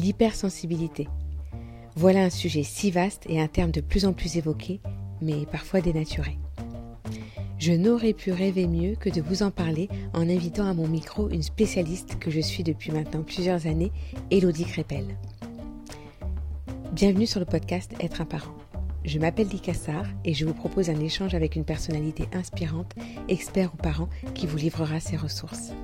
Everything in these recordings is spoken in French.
L'hypersensibilité. Voilà un sujet si vaste et un terme de plus en plus évoqué, mais parfois dénaturé. Je n'aurais pu rêver mieux que de vous en parler en invitant à mon micro une spécialiste que je suis depuis maintenant plusieurs années, Elodie Crépel. Bienvenue sur le podcast Être un parent. Je m'appelle Licassar et je vous propose un échange avec une personnalité inspirante, expert ou parent, qui vous livrera ses ressources.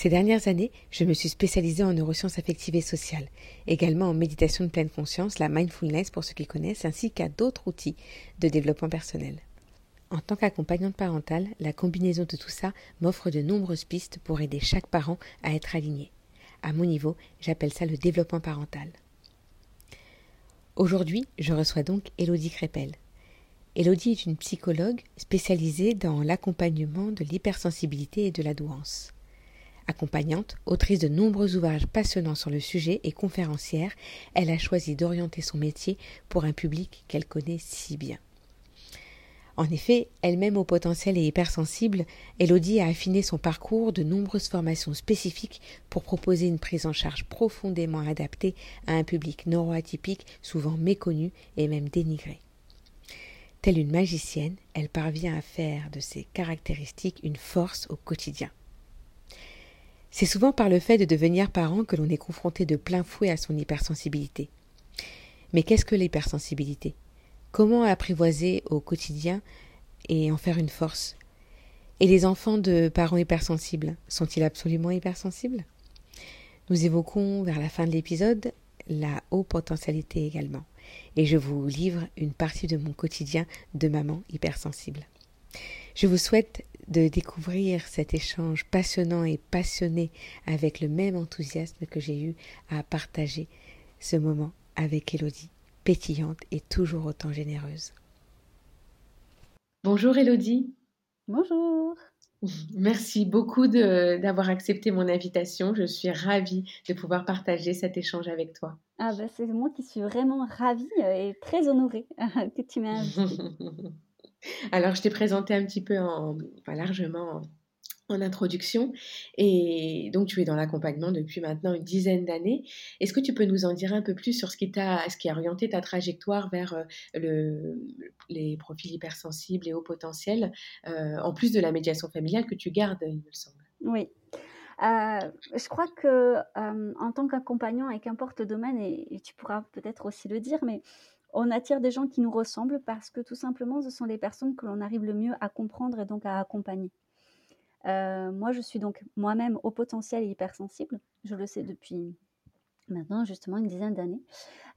Ces dernières années, je me suis spécialisée en neurosciences affectives et sociales, également en méditation de pleine conscience, la mindfulness pour ceux qui connaissent, ainsi qu'à d'autres outils de développement personnel. En tant qu'accompagnante parentale, la combinaison de tout ça m'offre de nombreuses pistes pour aider chaque parent à être aligné. À mon niveau, j'appelle ça le développement parental. Aujourd'hui, je reçois donc Elodie Crépel. Elodie est une psychologue spécialisée dans l'accompagnement de l'hypersensibilité et de la douance. Accompagnante, autrice de nombreux ouvrages passionnants sur le sujet et conférencière, elle a choisi d'orienter son métier pour un public qu'elle connaît si bien. En effet, elle-même au potentiel et hypersensible, Elodie a affiné son parcours de nombreuses formations spécifiques pour proposer une prise en charge profondément adaptée à un public neuroatypique souvent méconnu et même dénigré. Telle une magicienne, elle parvient à faire de ses caractéristiques une force au quotidien. C'est souvent par le fait de devenir parent que l'on est confronté de plein fouet à son hypersensibilité. Mais qu'est-ce que l'hypersensibilité? Comment apprivoiser au quotidien et en faire une force? Et les enfants de parents hypersensibles sont-ils absolument hypersensibles? Nous évoquons vers la fin de l'épisode la haute potentialité également. Et je vous livre une partie de mon quotidien de maman hypersensible. Je vous souhaite de découvrir cet échange passionnant et passionné avec le même enthousiasme que j'ai eu à partager ce moment avec Elodie, pétillante et toujours autant généreuse. Bonjour Elodie. Bonjour. Merci beaucoup d'avoir accepté mon invitation. Je suis ravie de pouvoir partager cet échange avec toi. Ah bah c'est moi qui suis vraiment ravie et très honorée que tu m'aies invitée. Alors, je t'ai présenté un petit peu en, largement en, introduction. Et donc, tu es dans l'accompagnement depuis maintenant une dizaine d'années. Est-ce que tu peux nous en dire un peu plus sur ce qui, t'a, ce qui a orienté ta trajectoire vers euh, le, les profils hypersensibles et hauts potentiels, euh, en plus de la médiation familiale que tu gardes, il me semble? Oui. Euh, je crois que en tant qu'accompagnant, et qu'importe le domaine, et, tu pourras peut-être aussi le dire, mais on attire des gens qui nous ressemblent parce que tout simplement, ce sont les personnes que l'on arrive le mieux à comprendre et donc à accompagner. Euh, moi, je suis donc moi-même au potentiel et hypersensible. Je le sais depuis maintenant justement une dizaine d'années.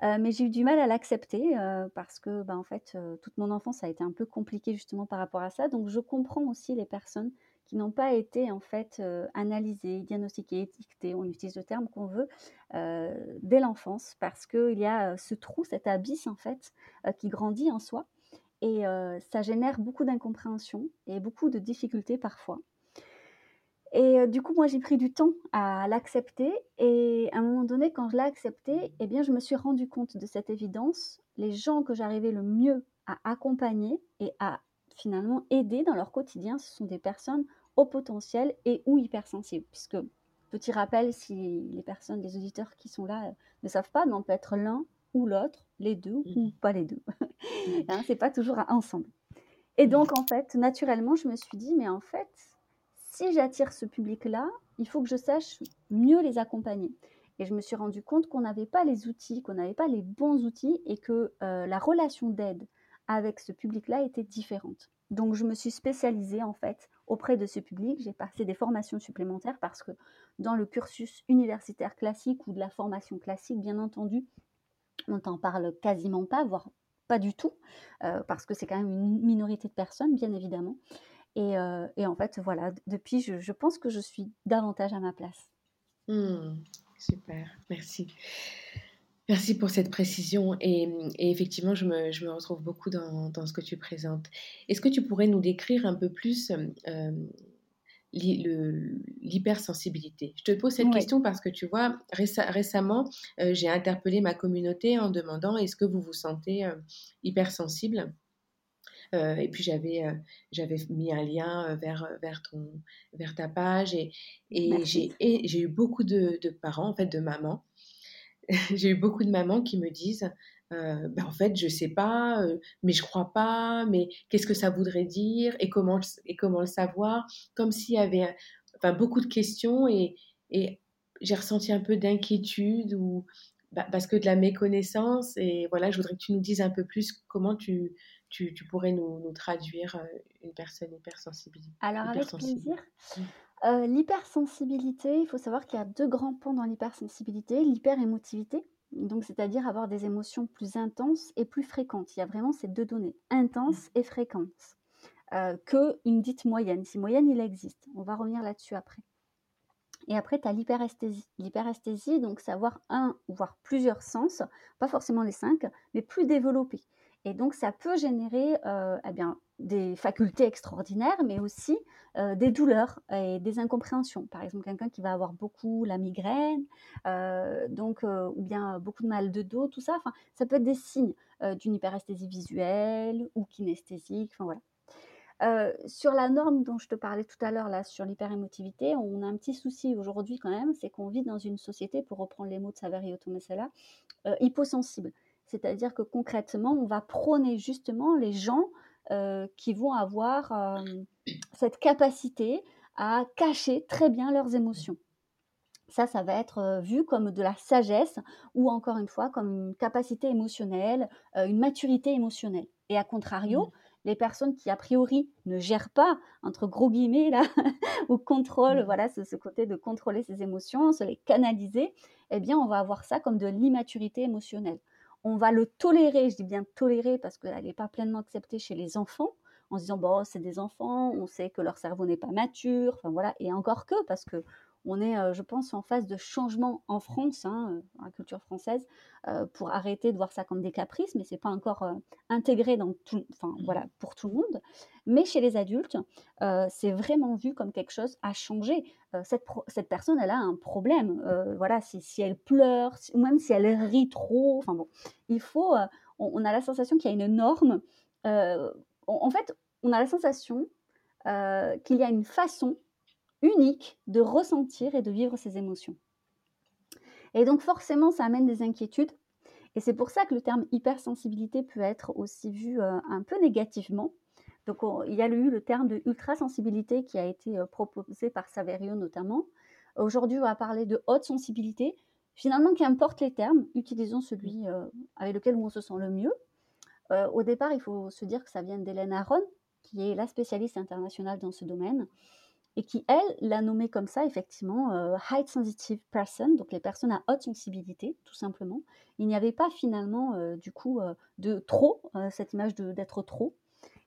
Euh, mais j'ai eu du mal à l'accepter euh, parce que, bah, en fait, toute mon enfance a été un peu compliquée justement par rapport à ça. Donc, je comprends aussi les personnes qui n'ont pas été en fait euh, analysés, diagnostiqués, étiquetés, on utilise le terme qu'on veut, euh, dès l'enfance, parce qu'il y a euh, ce trou, cet abysse en fait, qui grandit en soi, et ça génère beaucoup d'incompréhension et beaucoup de difficultés parfois. Et du coup, moi, j'ai pris du temps à l'accepter. Et à un moment donné, quand je l'ai accepté, eh bien, je me suis rendu compte de cette évidence. Les gens que j'arrivais le mieux à accompagner et à finalement aider dans leur quotidien, ce sont des personnes au potentiel et ou hypersensible. Puisque, petit rappel, si les personnes, les auditeurs qui sont là euh, ne savent pas, mais on peut être l'un ou l'autre, les deux ou mmh. pas les deux. Mmh. hein, c'est pas toujours ensemble. Et donc, en fait, naturellement, je me suis dit, mais en fait, si j'attire ce public-là, il faut que je sache mieux les accompagner. Et je me suis rendu compte qu'on n'avait pas les outils, qu'on n'avait pas les bons outils et que euh, la relation d'aide avec ce public-là était différente. Donc, je me suis spécialisée en fait auprès de ce public. J'ai passé des formations supplémentaires parce que dans le cursus universitaire classique ou de la formation classique, bien entendu, on t'en parle quasiment pas, voire pas du tout, euh, parce que c'est quand même une minorité de personnes, bien évidemment. Et, euh, en fait, voilà, depuis, je, pense que je suis davantage à ma place. Mmh, super, merci. Merci pour cette précision et, effectivement, je me, retrouve beaucoup dans, ce que tu présentes. Est-ce que tu pourrais nous décrire un peu plus euh, l'hypersensibilité? Je te pose cette question parce que tu vois, récemment, euh, j'ai interpellé ma communauté en demandant est-ce que vous vous sentez euh, hypersensible? Et puis j'avais j'avais mis un lien vers, vers, ton, vers ta page et, et j'ai eu beaucoup de, de, parents, en fait, de mamans. j'ai eu beaucoup de mamans qui me disent ben en fait, je sais pas, mais je crois pas, mais qu'est-ce que ça voudrait dire et comment, et comment le savoir? Comme s'il y avait enfin, beaucoup de questions et, et j'ai ressenti un peu d'inquiétude ou bah, parce que de la méconnaissance et voilà, je voudrais que tu nous dises un peu plus comment tu, tu, tu pourrais nous, nous, traduire une personne hypersensible. Alors avec plaisir. Mmh. l'hypersensibilité, il faut savoir qu'il y a deux grands pans dans l'hypersensibilité, l'hyperémotivité donc, c'est-à-dire avoir des émotions plus intenses et plus fréquentes. Il y a vraiment ces deux données, intense et fréquente, euh, que une dite moyenne. Si moyenne, il existe. On va revenir là-dessus après. Et après, tu as l'hyperesthésie. L'hyperesthésie, donc, c'est avoir un, voire plusieurs sens, pas forcément les cinq, mais plus développés. Et donc, ça peut générer euh, eh bien, des facultés extraordinaires, mais aussi euh, des douleurs et des incompréhensions. Par exemple, quelqu'un qui va avoir beaucoup la migraine, euh, donc, ou bien beaucoup de mal de dos, tout ça. Enfin, ça peut être des signes d'une hyperesthésie visuelle ou kinesthésique. Enfin, voilà. sur la norme dont je te parlais tout à l'heure, là, sur l'hyperémotivité, on a un petit souci aujourd'hui quand même, c'est qu'on vit dans une société, pour reprendre les mots de Saverio Tomasella, hyposensible. C'est-à-dire que concrètement, on va prôner justement les gens euh, qui vont avoir euh, cette capacité à cacher très bien leurs émotions. Ça, ça va être euh, vu comme de la sagesse ou encore une fois comme une capacité émotionnelle, une maturité émotionnelle. Et à contrario, mmh. les personnes qui a priori ne gèrent pas, entre gros guillemets, là, ou contrôlent, mmh. voilà, ce, ce, côté de contrôler ses émotions, se les canaliser, eh bien, on va avoir ça comme de l'immaturité émotionnelle on va le tolérer, je dis bien tolérer parce qu'elle n'est pas pleinement acceptée chez les enfants, en se disant bon c'est des enfants, on sait que leur cerveau n'est pas mature, enfin voilà, et encore que parce que on est, euh, je pense, en phase de changement en France, hein, euh, dans la culture française, euh, pour arrêter de voir ça comme des caprices, mais c'est pas encore intégré dans tout, enfin mmh. voilà, pour tout le monde. Mais chez les adultes, c'est vraiment vu comme quelque chose à changer. Cette, cette, personne, elle a un problème. voilà, si, si, elle pleure, ou même si elle rit trop, enfin bon, il faut. On, a la sensation qu'il y a une norme. en fait, on a la sensation qu'il y a une façon unique de ressentir et de vivre ses émotions. Et donc forcément, ça amène des inquiétudes. Et c'est pour ça que le terme hypersensibilité peut être aussi vu euh, un peu négativement. Donc il y a eu le terme de ultrasensibilité qui a été euh, proposé par Saverio notamment. Aujourd'hui, on va parler de haute sensibilité. Finalement, qu'importe les termes, utilisons celui euh, avec lequel on se sent le mieux. au départ, il faut se dire que ça vient d'Hélène Aron, qui est la spécialiste internationale dans ce domaine et qui, elle, l'a nommé comme ça, effectivement, euh, high sensitive person, donc les personnes à haute sensibilité, tout simplement. Il n'y avait pas finalement, euh, du coup, euh, de trop, cette image d'être trop.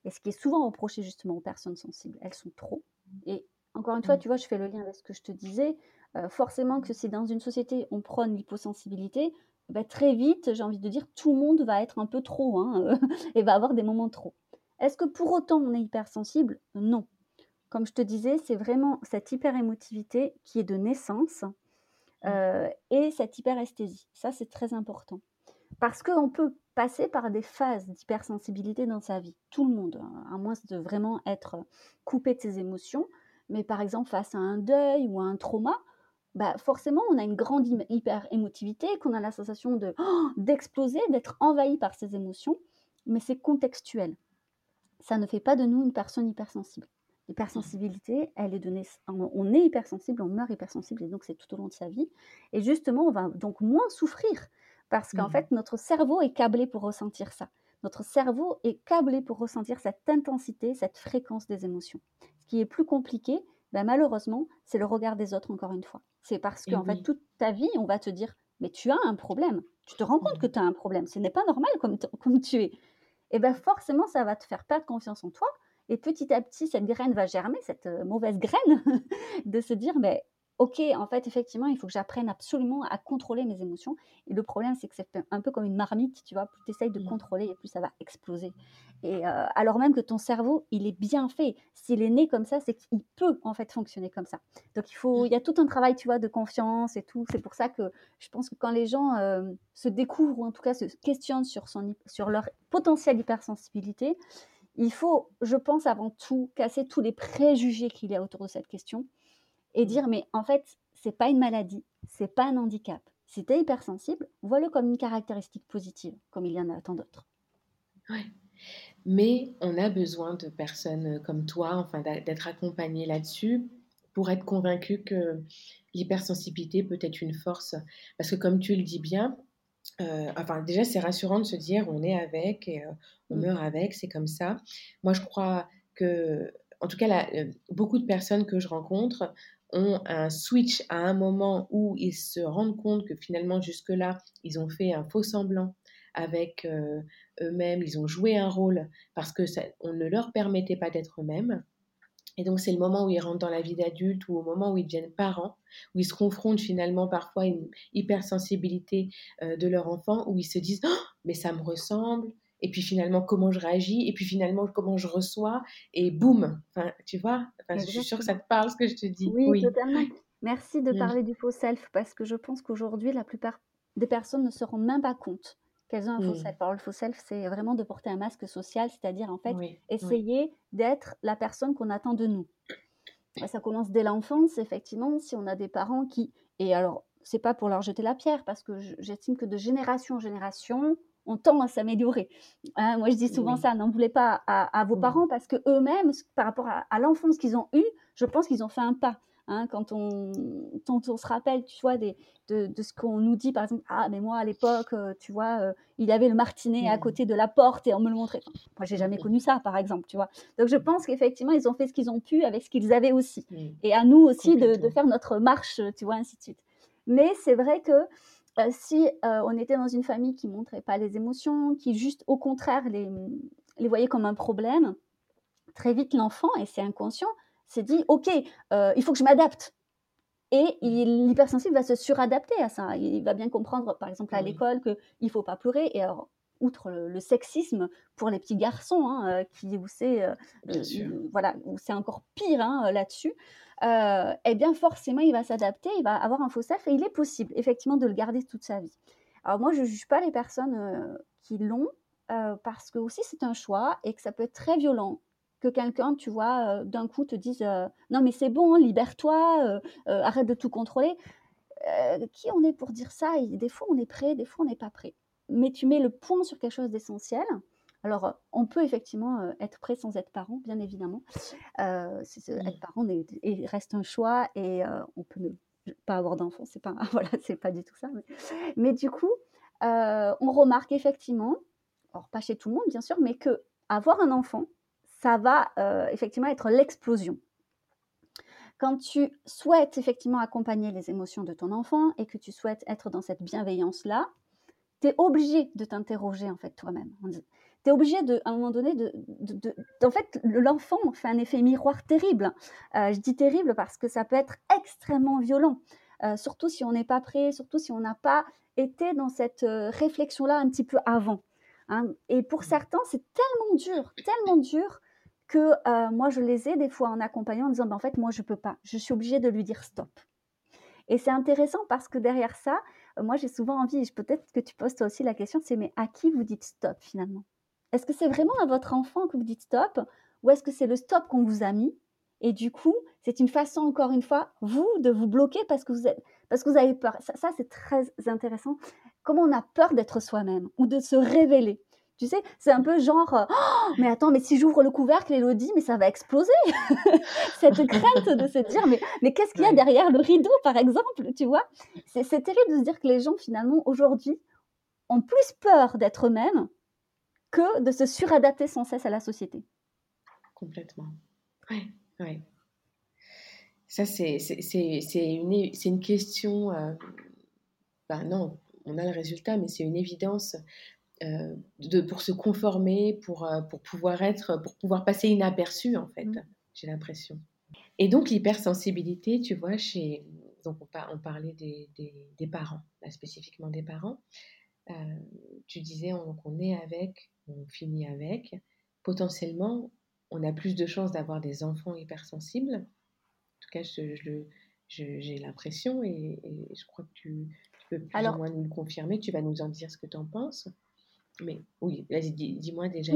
Et ce qui est souvent reproché justement aux personnes sensibles, elles sont trop. Et encore une fois, mmh. tu vois, je fais le lien avec ce que je te disais. forcément que si dans une société on prône l'hyposensibilité, bah, très vite, j'ai envie de dire, tout le monde va être un peu trop hein, et va avoir des moments trop. Est-ce que pour autant on est hypersensible? Non comme je te disais, c'est vraiment cette hyperémotivité qui est de naissance mmh. euh, et cette hyperesthésie. Ça, c'est très important. Parce qu'on peut passer par des phases d'hypersensibilité dans sa vie. Tout le monde, hein, à moins de vraiment être coupé de ses émotions. Mais par exemple, face à un deuil ou à un trauma, bah forcément, on a une grande hyperémotivité, qu'on a la sensation de d'exploser, d'être envahi par ses émotions. Mais c'est contextuel. Ça ne fait pas de nous une personne hypersensible. L'hypersensibilité, elle est donnée, on est hypersensible, on meurt hypersensible, et donc c'est tout au long de sa vie. Et justement, on va donc moins souffrir, parce qu'en mmh fait, notre cerveau est câblé pour ressentir ça. Notre cerveau est câblé pour ressentir cette intensité, cette fréquence des émotions. Ce qui est plus compliqué, ben malheureusement, c'est le regard des autres, encore une fois. C'est parce qu'en fait, toute ta vie, on va te dire, mais tu as un problème. Tu te rends compte que mmh. tu as un problème. Ce n'est pas normal comme, comme tu es. Et bien forcément, ça va te faire perdre confiance en toi et petit à petit, cette graine va germer, cette mauvaise graine, de se dire, mais ok, en fait, effectivement, il faut que j'apprenne absolument à contrôler mes émotions. Et le problème, c'est que c'est un peu comme une marmite, tu vois, plus tu essayes de mmh. contrôler et plus ça va exploser. Et alors même que ton cerveau, il est bien fait. S'il est né comme ça, c'est qu'il peut en fait fonctionner comme ça. Donc il faut, il y a tout un travail, tu vois, de confiance et tout. C'est pour ça que je pense que quand les gens se découvrent ou en tout cas se questionnent sur, son, sur leur potentielle hypersensibilité, il faut, je pense, avant tout, casser tous les préjugés qu'il y a autour de cette question et mmh. dire, mais en fait, c'est pas une maladie, c'est pas un handicap. Si tu es hypersensible, vois-le comme une caractéristique positive, comme il y en a tant d'autres. Ouais. Mais on a besoin de personnes comme toi, enfin d'être accompagné là-dessus pour être convaincu que l'hypersensibilité peut être une force. Parce que comme tu le dis bien, euh, enfin déjà c'est rassurant de se dire on est avec et euh, on mmh. meurt avec, c'est comme ça. Moi je crois que, en tout cas, euh, beaucoup de personnes que je rencontre ont un switch à un moment où ils se rendent compte que finalement jusque-là ils ont fait un faux semblant avec eux-mêmes, ils ont joué un rôle parce que ça, on ne leur permettait pas d'être eux-mêmes. Et donc, c'est le moment où ils rentrent dans la vie d'adulte ou au moment où ils deviennent parents, où ils se confrontent finalement parfois à une hypersensibilité euh, de leur enfant, où ils se disent oh, Mais ça me ressemble. Et puis finalement, comment je réagis Et puis finalement, comment je reçois Et boum enfin, Tu vois? Enfin, Je suis sûre que ça te parle ce que je te dis. Oui, totalement. Merci de mmh. parler du faux self parce que je pense qu'aujourd'hui, la plupart des personnes ne se rendent même pas compte qu'elles ont un faux mmh. self. Alors, le faux self, c'est vraiment de porter un masque social, c'est-à-dire en fait essayer d'être la personne qu'on attend de nous. Ça commence dès l'enfance, effectivement, si on a des parents qui. Et alors, c'est pas pour leur jeter la pierre, parce que j'estime que de génération en génération, on tend à s'améliorer. Hein, moi, je dis souvent ça, n'en voulez pas à, vos parents, parce que eux-mêmes, par rapport à, à l'enfance qu'ils ont eue, je pense qu'ils ont fait un pas. Hein, quand, on, on se rappelle, tu vois, des, de, ce qu'on nous dit, par exemple, ah, mais moi, à l'époque, euh, tu vois, euh, il avait le martinet à mmh. côté de la porte et on me le montrait. moi, j'ai jamais connu ça, par exemple, tu vois. Donc, je pense qu'effectivement, ils ont fait ce qu'ils ont pu avec ce qu'ils avaient aussi. Mmh. Et à nous aussi de, faire notre marche, tu vois, ainsi de suite. Mais c'est vrai que euh, si on était dans une famille qui montrait pas les émotions, qui juste au contraire les, les voyait comme un problème, très vite l'enfant, et c'est inconscient, s'est dit, OK, euh, il faut que je m'adapte. Et l'hypersensible va se suradapter à ça. Il va bien comprendre, par exemple, à l'école, qu'il ne faut pas pleurer. Et alors, outre le, sexisme pour les petits garçons, hein, euh, qui, où c'est euh, voilà, c'est encore pire hein, là-dessus, eh bien forcément il va s'adapter, il va avoir un faux self et il est possible effectivement de le garder toute sa vie. Alors moi je ne juge pas les personnes qui l'ont parce que aussi c'est un choix et que ça peut être très violent que quelqu'un, tu vois, euh, d'un coup te dise euh, non mais c'est bon, libère-toi, euh, arrête de tout contrôler. qui on est pour dire ça? Des fois on est prêt, des fois on n'est pas prêt. Mais tu mets le point sur quelque chose d'essentiel. Alors, on peut effectivement être prêt sans être parent, bien évidemment. Être parent est, reste un choix et on peut ne pas avoir d'enfant, c'est pas voilà, c'est pas du tout ça. Mais, mais du coup, on remarque effectivement, alors pas chez tout le monde bien sûr, mais que avoir un enfant, ça va euh, effectivement être l'explosion. Quand tu souhaites effectivement accompagner les émotions de ton enfant et que tu souhaites être dans cette bienveillance-là, tu es obligé de t'interroger en fait toi-même. Tu es obligé de, à un moment donné de, en fait l'enfant fait un effet miroir terrible. Euh, je dis terrible parce que ça peut être extrêmement violent, euh, surtout si on n'est pas prêt, surtout si on n'a pas été dans cette réflexion-là un petit peu avant. Hein. Et pour mmh. certains, c'est tellement dur, tellement dur que euh, moi, je les ai des fois en accompagnant en disant, ben, en fait, moi, je peux pas. Je suis obligée de lui dire stop. Et c'est intéressant parce que derrière ça, euh, moi, j'ai souvent envie, peut-être que tu poses toi aussi la question, c'est mais à qui vous dites stop finalement? Est-ce que c'est vraiment à votre enfant que vous dites stop ou est-ce que c'est le stop qu'on vous a mis? Et du coup, c'est une façon, encore une fois, vous, de vous bloquer parce que vous, êtes, parce que vous avez peur. ça c'est très intéressant. Comment on a peur d'être soi-même ou de se révéler? Tu sais, c'est un peu genre, euh, «Oh, mais attends, mais si j'ouvre le couvercle, Elodie, mais ça va exploser. Cette crainte de se dire, mais, mais qu'est-ce qu'il y a derrière le rideau, par exemple, tu vois? C'est terrible de se dire que les gens, finalement, aujourd'hui, ont plus peur d'être eux-mêmes que de se suradapter sans cesse à la société. Complètement. Oui, oui. Ça, c'est une, une question. Euh, ben non, on a le résultat, mais c'est une évidence. Euh, de, pour se conformer, pour, euh, pour pouvoir être, pour pouvoir passer inaperçu en fait, mmh. j'ai l'impression. Et donc l'hypersensibilité, tu vois, chez, donc on, on parlait des, des, parents, là, spécifiquement des parents. Euh, tu disais qu'on est avec, on finit avec. Potentiellement, on a plus de chances d'avoir des enfants hypersensibles. En tout cas, j'ai je, l'impression et, je crois que tu, peux plus ou moins nous le confirmer. Tu vas nous en dire ce que tu en penses. Mais oui, vas-y, dis-moi déjà.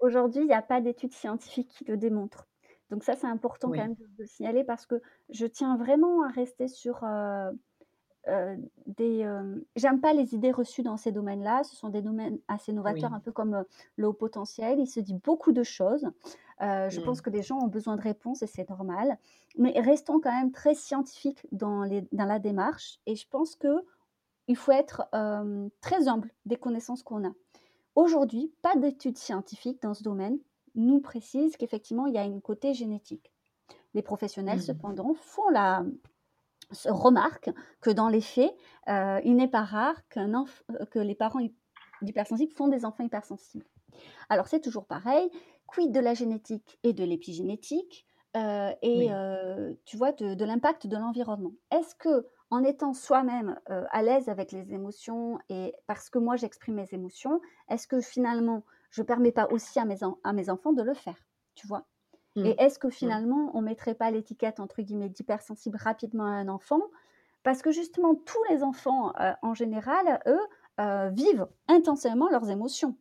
Aujourd'hui, il n'y a pas d'études scientifiques qui le démontrent. Donc ça, c'est important quand même de, le signaler parce que je tiens vraiment à rester sur euh, euh, des... Euh, j'aime pas les idées reçues dans ces domaines-là. Ce sont des domaines assez novateurs, un peu comme le haut potentiel. Il se dit beaucoup de choses. je pense que les gens ont besoin de réponses et c'est normal. Mais restons quand même très scientifiques dans, les, dans la démarche. Et je pense que il faut être très humble des connaissances qu'on a. Aujourd'hui, pas d'études scientifiques dans ce domaine nous précise qu'effectivement, il y a une côté génétique. Les professionnels, mmh. cependant, font la remarque que dans les faits, il n'est pas rare que les parents hypersensibles font des enfants hypersensibles. Alors c'est toujours pareil, quid de la génétique et de l'épigénétique et tu vois de, l'impact de l'environnement? Est-ce que en étant soi-même à l'aise avec les émotions et parce que moi j'exprime mes émotions, est-ce que finalement je ne permets pas aussi à mes, à mes enfants de le faire, tu vois? Mmh. Et est-ce que finalement on ne mettrait pas l'étiquette entre guillemets d'hypersensible rapidement à un enfant? Parce que justement tous les enfants en général, eux, vivent intensément leurs émotions,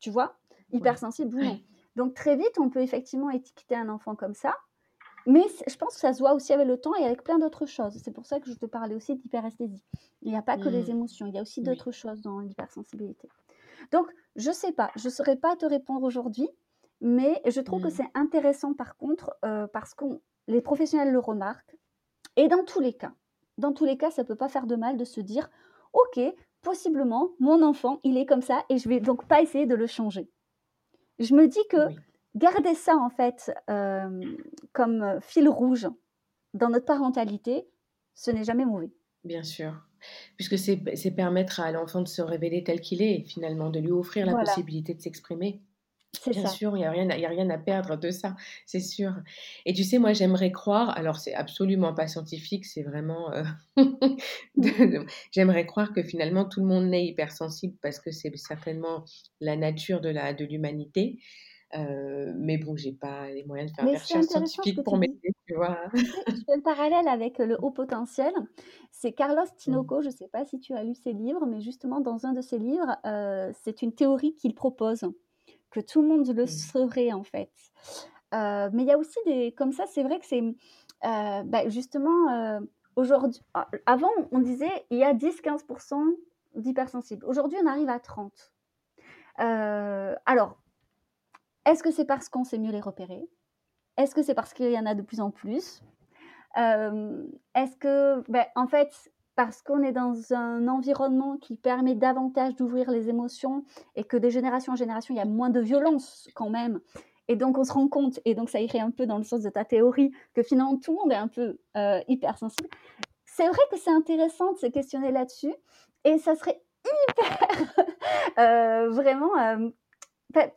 tu vois? Hypersensible ou non. Donc très vite on peut effectivement étiqueter un enfant comme ça, mais je pense que ça se voit aussi avec le temps et avec plein d'autres choses. C'est pour ça que je te parlais aussi d'hyperesthésie. Il n'y a pas que les mmh. émotions, il y a aussi d'autres choses dans l'hypersensibilité. Donc, je ne sais pas, je ne saurais pas te répondre aujourd'hui, mais je trouve que mmh. c'est intéressant par contre, euh, parce que les professionnels le remarquent. Et dans tous les cas, dans tous les cas, ça ne peut pas faire de mal de se dire, OK, possiblement, mon enfant, il est comme ça et je vais donc pas essayer de le changer. Je me dis que garder ça en fait comme fil rouge dans notre parentalité, ce n'est jamais mauvais. Bien sûr. Puisque c'est permettre à l'enfant de se révéler tel qu'il est, finalement, de lui offrir la possibilité de s'exprimer. Bien sûr, il n'y a, rien, a rien à perdre de ça, c'est sûr. Et tu sais, moi, j'aimerais croire, alors c'est absolument pas scientifique, c'est vraiment... Euh, j'aimerais croire que finalement, tout le monde n'est hypersensible parce que c'est certainement la nature de l'humanité. Euh, mais bon, j'ai pas les moyens de faire des recherches scientifiques pour m'aider, tu vois. Je fais le parallèle avec le haut potentiel. C'est Carlos mmh. Tinoco, je ne sais pas si tu as lu ses livres, mais justement, dans un de ses livres, euh, c'est une théorie qu'il propose, que tout le monde le mmh. serait en fait. Euh, mais il y a aussi des. Comme ça, c'est vrai que c'est. Bah, justement, aujourd'hui. Avant, on disait il y a 10-15% d'hypersensibles. Aujourd'hui, on arrive à 30%. alors, est-ce que c'est parce qu'on sait mieux les repérer? Est-ce que c'est parce qu'il y en a de plus en plus? Euh, Est-ce que, ben, en fait, parce qu'on est dans un environnement qui permet davantage d'ouvrir les émotions et que de génération en génération, il y a moins de violence quand même. Et donc, on se rend compte, et donc ça irait un peu dans le sens de ta théorie, que finalement, tout le monde est un peu euh, hypersensible. C'est vrai que c'est intéressant de se questionner là-dessus, et ça serait hyper, euh, vraiment,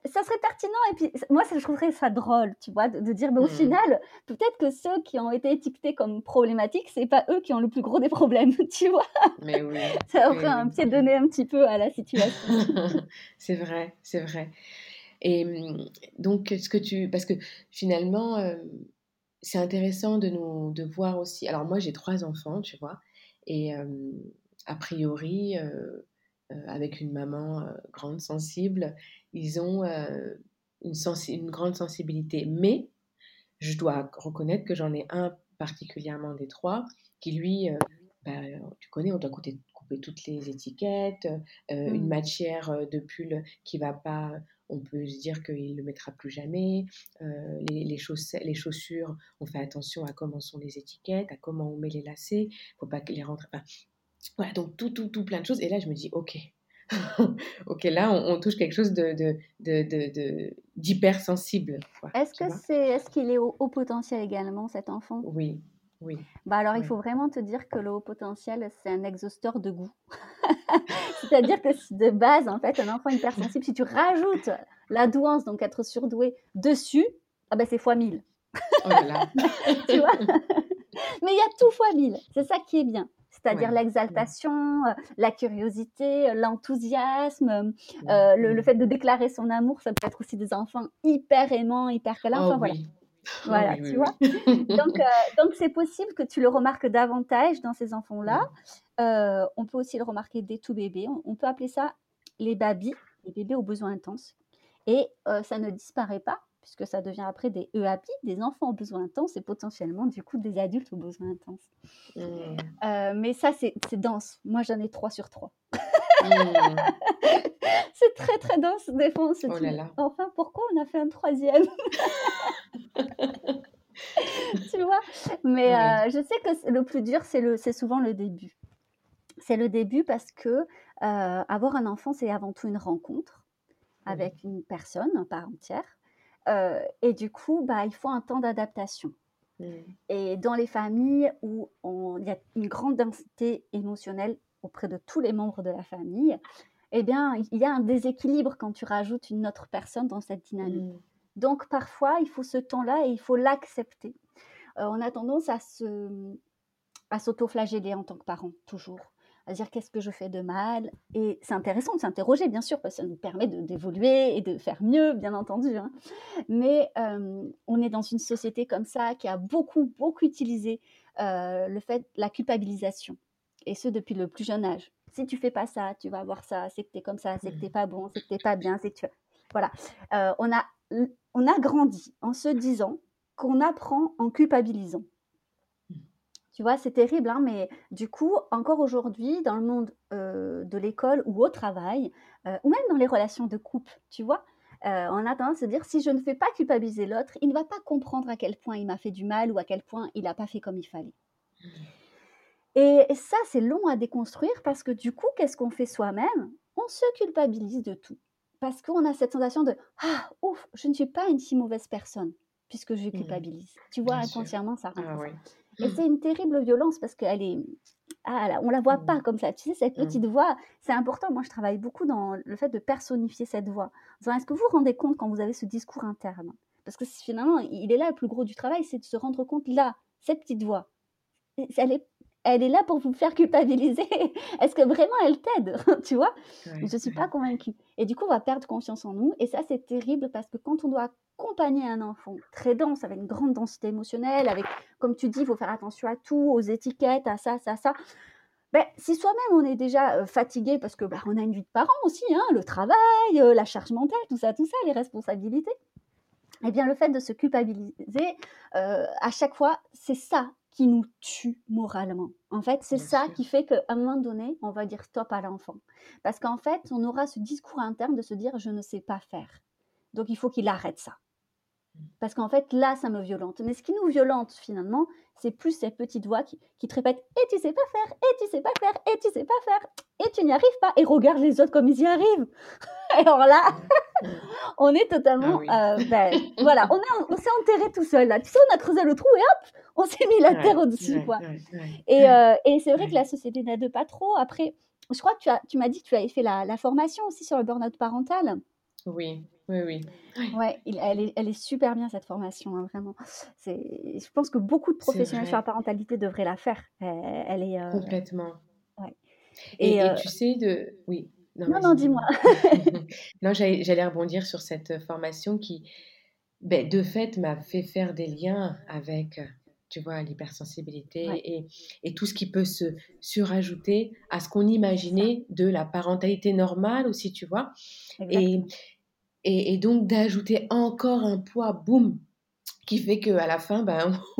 ça serait pertinent et puis moi je trouverais ça drôle tu vois de, dire mais au mmh. final peut-être que ceux qui ont été étiquetés comme problématiques c'est pas eux qui ont le plus gros des problèmes tu vois. Mais oui, ça aurait un pied donné un petit peu à la situation. C'est vrai c'est vrai. Et mmh, donc ce que tu parce que finalement euh, c'est intéressant de nous de voir aussi alors moi j'ai trois enfants tu vois et a priori euh, euh, avec une maman grande sensible ils ont euh, une, une, grande sensibilité. Mais je dois reconnaître que j'en ai un particulièrement des trois qui, lui, euh, bah, tu connais, on doit couper, toutes les étiquettes, euh, une mmh. matière de pull qui va pas on peut se dire qu'il ne le mettra plus jamais. les, les, les, chaussures, on fait attention à comment sont les étiquettes, à comment on met les lacets, faut pas les rentrer. Voilà, donc tout, tout, tout plein de choses. Et là, je me dis, ok, ok, là, on, touche quelque chose de, d'hypersensible. Est-ce que c'est, est-ce qu'il est au haut potentiel également, cet enfant? Oui, oui. Bah alors, il faut vraiment te dire que le haut potentiel, c'est un exhausteur de goût. C'est-à-dire que de base, en fait, un enfant hypersensible, si tu rajoutes la douance, donc être surdoué, dessus, ah ben c'est fois 1000. Oh tu vois? Mais il y a tout fois 1000. C'est ça qui est bien c'est-à-dire l'exaltation, euh, la curiosité, l'enthousiasme, euh, le, fait de déclarer son amour, ça peut être aussi des enfants hyper aimants, hyper câlins, enfin oh voilà. Voilà, tu vois. donc, euh, donc c'est possible que tu le remarques davantage dans ces enfants-là. on peut aussi le remarquer dès tout bébé. On, peut appeler ça les babys, les bébés aux besoins intenses. Et ça ne disparaît pas, puisque ça devient après des EAPI, des enfants aux besoins intenses, et potentiellement du coup des adultes aux besoins intenses. Mmh. mais ça, c'est dense. Moi, j'en ai 3 sur 3. Mmh. c'est très très dense des fois. oh là là. Enfin, pourquoi on a fait un troisième? Tu vois? Mais euh, je sais que le plus dur, c'est souvent le début. C'est le début parce que euh, avoir un enfant, c'est avant tout une rencontre avec une personne par entière. Euh, et du coup, bah, il faut un temps d'adaptation. Mmh. Et dans les familles où il y a une grande densité émotionnelle auprès de tous les membres de la famille, eh bien, il y a un déséquilibre quand tu rajoutes une autre personne dans cette dynamique. Mmh. Donc, parfois, il faut ce temps-là et il faut l'accepter. Euh, on a tendance à se à s'auto-flageller en tant que parent, toujours. À dire qu'est-ce que je fais de mal. Et c'est intéressant de s'interroger, bien sûr, parce que ça nous permet d'évoluer et de faire mieux, bien entendu. Hein. Mais euh, on est dans une société comme ça qui a beaucoup, beaucoup utilisé euh, le fait, la culpabilisation. Et ce, depuis le plus jeune âge si tu fais pas ça, tu vas avoir ça, c'est que tu es comme ça, c'est que tu pas bon, c'est que tu pas bien, c'est que tu... Voilà. Euh, on, a, on a grandi en se disant qu'on apprend en culpabilisant. Tu vois, c'est terrible, hein, mais du coup, encore aujourd'hui, dans le monde euh, de l'école ou au travail, euh, ou même dans les relations de couple, tu vois, on a tendance à se dire si je ne fais pas culpabiliser l'autre, il ne va pas comprendre à quel point il m'a fait du mal ou à quel point il n'a pas fait comme il fallait. Et ça, c'est long à déconstruire parce que du coup, qu'est-ce qu'on fait soi-même? On se culpabilise de tout. Parce qu'on a cette sensation de Ah, ouf, je ne suis pas une si mauvaise personne puisque je mmh. culpabilise. Tu vois, inconsciemment, ça ah rentre. Et c'est une terrible violence parce qu'elle est. Ah, on la voit pas mmh. comme ça. Tu sais, cette mmh. petite voix, c'est important. Moi, je travaille beaucoup dans le fait de personnifier cette voix. Est-ce que vous vous rendez compte quand vous avez ce discours interne? Parce que finalement, il est là le plus gros du travail, c'est de se rendre compte là, cette petite voix. Elle est elle est là pour vous faire culpabiliser. Est-ce que vraiment elle t'aide? Tu vois? Je ne suis pas convaincue. Et du coup, on va perdre confiance en nous. Et ça, c'est terrible parce que quand on doit accompagner un enfant très dense, avec une grande densité émotionnelle, avec, comme tu dis, il faut faire attention à tout, aux étiquettes, à ça, ça, ça. Ben, si soi-même on est déjà euh, fatigué parce que ben, on a une vie de parent aussi, hein, le travail, euh, la charge mentale, tout ça, tout ça, les responsabilités, eh bien le fait de se culpabiliser euh, à chaque fois, c'est ça qui nous tue moralement. En fait, c'est ça qui fait qu'à un moment donné, on va dire stop à l'enfant. Parce qu'en fait, on aura ce discours interne de se dire je ne sais pas faire. Donc il faut qu'il arrête ça. Mmh. Parce qu'en fait, là, ça me violente. Mais ce qui nous violente finalement, c'est plus ces petites voix qui, qui te répètent Et tu sais pas faire, et tu sais pas faire, et tu sais pas faire, et tu n'y arrives pas, et regarde les autres comme ils y arrivent. Alors là, mmh. on est totalement. Ah euh, ben, voilà, on, on s'est enterré tout seul là. Tu sais, on a creusé le trou et hop, on s'est mis la terre au-dessus, quoi. et, euh, et c'est vrai que la société n'aide pas trop. Après, je crois que tu, as, tu m'as dit que tu avais fait la, la formation aussi sur le burn-out parental. Oui, oui, oui. Ouais, elle, est, elle est super bien cette formation, hein, vraiment. C'est, je pense que beaucoup de professionnels sur la parentalité devraient la faire. Elle, est. Euh, Complètement. Ouais. Et, et, tu sais de. Oui. Non, non, dis-moi. non, j'allais rebondir sur cette formation qui, ben, de fait, m'a fait faire des liens avec tu vois, l'hypersensibilité et, et, tout ce qui peut se surajouter à ce qu'on imaginait de la parentalité normale aussi, tu vois. Et, et, et, donc d'ajouter encore un poids, boum, qui fait qu'à la fin, ben,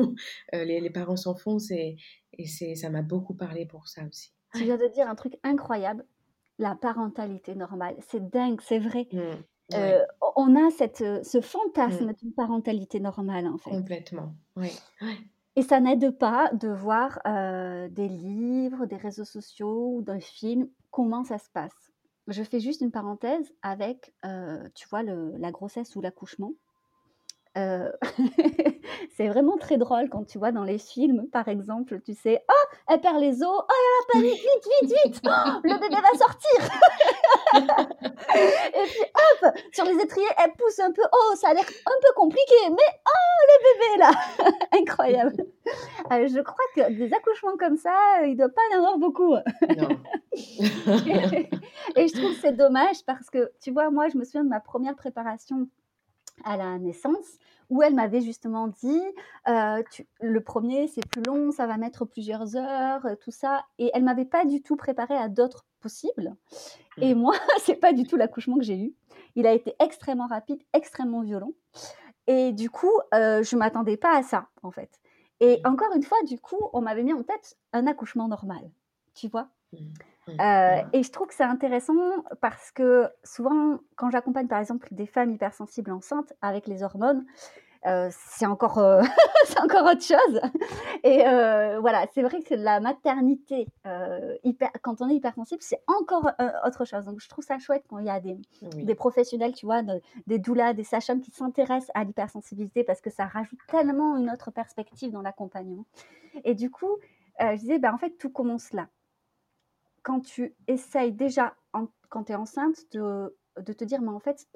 euh, les, les, parents s'enfoncent et, et ça m'a beaucoup parlé pour ça aussi. Tu viens de dire un truc incroyable, la parentalité normale. C'est dingue, c'est vrai. Mmh. Euh, on a cette, ce fantasme mmh. d'une parentalité normale, en fait. Complètement, oui. Et ça n'aide pas de voir euh, des livres, des réseaux sociaux ou des films, comment ça se passe. Je fais juste une parenthèse avec, euh, tu vois, la grossesse ou l'accouchement. Euh, c'est vraiment très drôle quand tu vois dans les films, par exemple, tu sais, oh, elle perd les os, oh là là, panique, vite, vite, vite, oh, le bébé va sortir. et puis hop, sur les étriers, elle pousse un peu, oh, ça a l'air un peu compliqué, mais oh, le bébé là, incroyable. Euh, je crois que des accouchements comme ça, il ne doit pas y en avoir beaucoup. Non. et je trouve que c'est dommage parce que, tu vois, moi, je me souviens de ma première préparation à la naissance où elle m'avait justement dit, le premier c'est plus long, ça va mettre plusieurs heures, tout ça, et elle m'avait pas du tout préparé à d'autres possibles. Et mmh. moi, c'est pas du tout l'accouchement que j'ai eu. Il a été extrêmement rapide, extrêmement violent. Et du coup, je m'attendais pas à ça, en fait. Et mmh. encore une fois, du coup, on m'avait mis en tête un accouchement normal, tu vois. Mmh. et je trouve que c'est intéressant parce que souvent, quand j'accompagne par exemple des femmes hypersensibles enceintes avec les hormones, c'est encore, c'est encore autre chose. Et voilà, c'est vrai que la maternité, hyper, quand on est hypersensible, c'est encore autre chose. Donc, je trouve ça chouette quand il y a des, des professionnels, tu vois, des doulas, des sages qui s'intéressent à l'hypersensibilité parce que ça rajoute tellement une autre perspective dans l'accompagnement. Et du coup, je disais, ben, en fait, tout commence là. Quand tu essayes déjà, quand tu es enceinte, de, de te dire, mais en fait,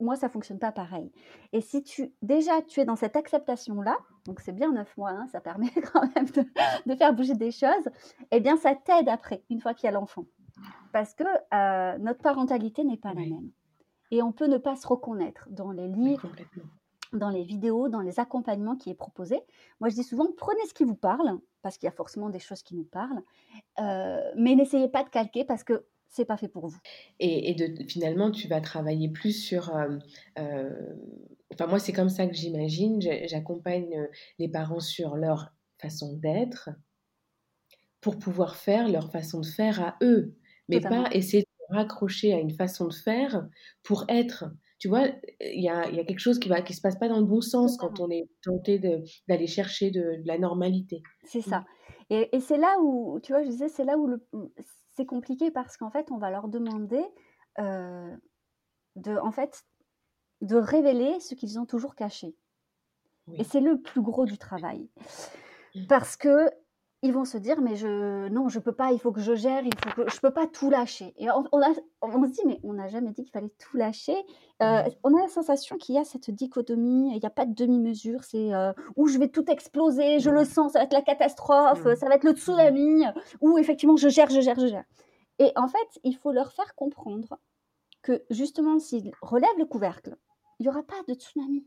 moi, ça fonctionne pas pareil. Et si tu déjà tu es dans cette acceptation-là, donc c'est bien neuf mois, hein, ça permet quand même de, faire bouger des choses, eh bien ça t'aide après, une fois qu'il y a l'enfant. Parce que euh, notre parentalité n'est pas la même. Et on peut ne pas se reconnaître dans les livres, dans les vidéos, dans les accompagnements qui est proposé. Moi, je dis souvent, prenez ce qui vous parle, parce qu'il y a forcément des choses qui nous parlent, euh, mais n'essayez pas de calquer, parce que c'est pas fait pour vous. Et, de, finalement, tu vas travailler plus sur. Euh, euh, enfin, moi, c'est comme ça que j'imagine. J'accompagne les parents sur leur façon d'être pour pouvoir faire leur façon de faire à eux, mais pas essayer de raccrocher à une façon de faire pour être. Tu vois, il y a, y a, quelque chose qui ne qui se passe pas dans le bon sens quand on est tenté d'aller chercher de, la normalité. C'est ça. Et, et c'est là où, tu vois, je disais, c'est là où c'est compliqué parce qu'en fait, on va leur demander de, en fait, de révéler ce qu'ils ont toujours caché. Et c'est le plus gros du travail. Mmh. Parce que ils vont se dire mais je non je peux pas il faut que je gère il faut que je peux pas tout lâcher. Et on, on, se dit mais on n'a jamais dit qu'il fallait tout lâcher. Euh, on a la sensation qu'il y a cette dichotomie il n'y a pas de demi-mesure c'est euh, où je vais tout exploser je le sens ça va être la catastrophe ça va être le tsunami ou effectivement je gère je gère je gère. Et en fait il faut leur faire comprendre que justement s'ils relèvent le couvercle il n'y aura pas de tsunami.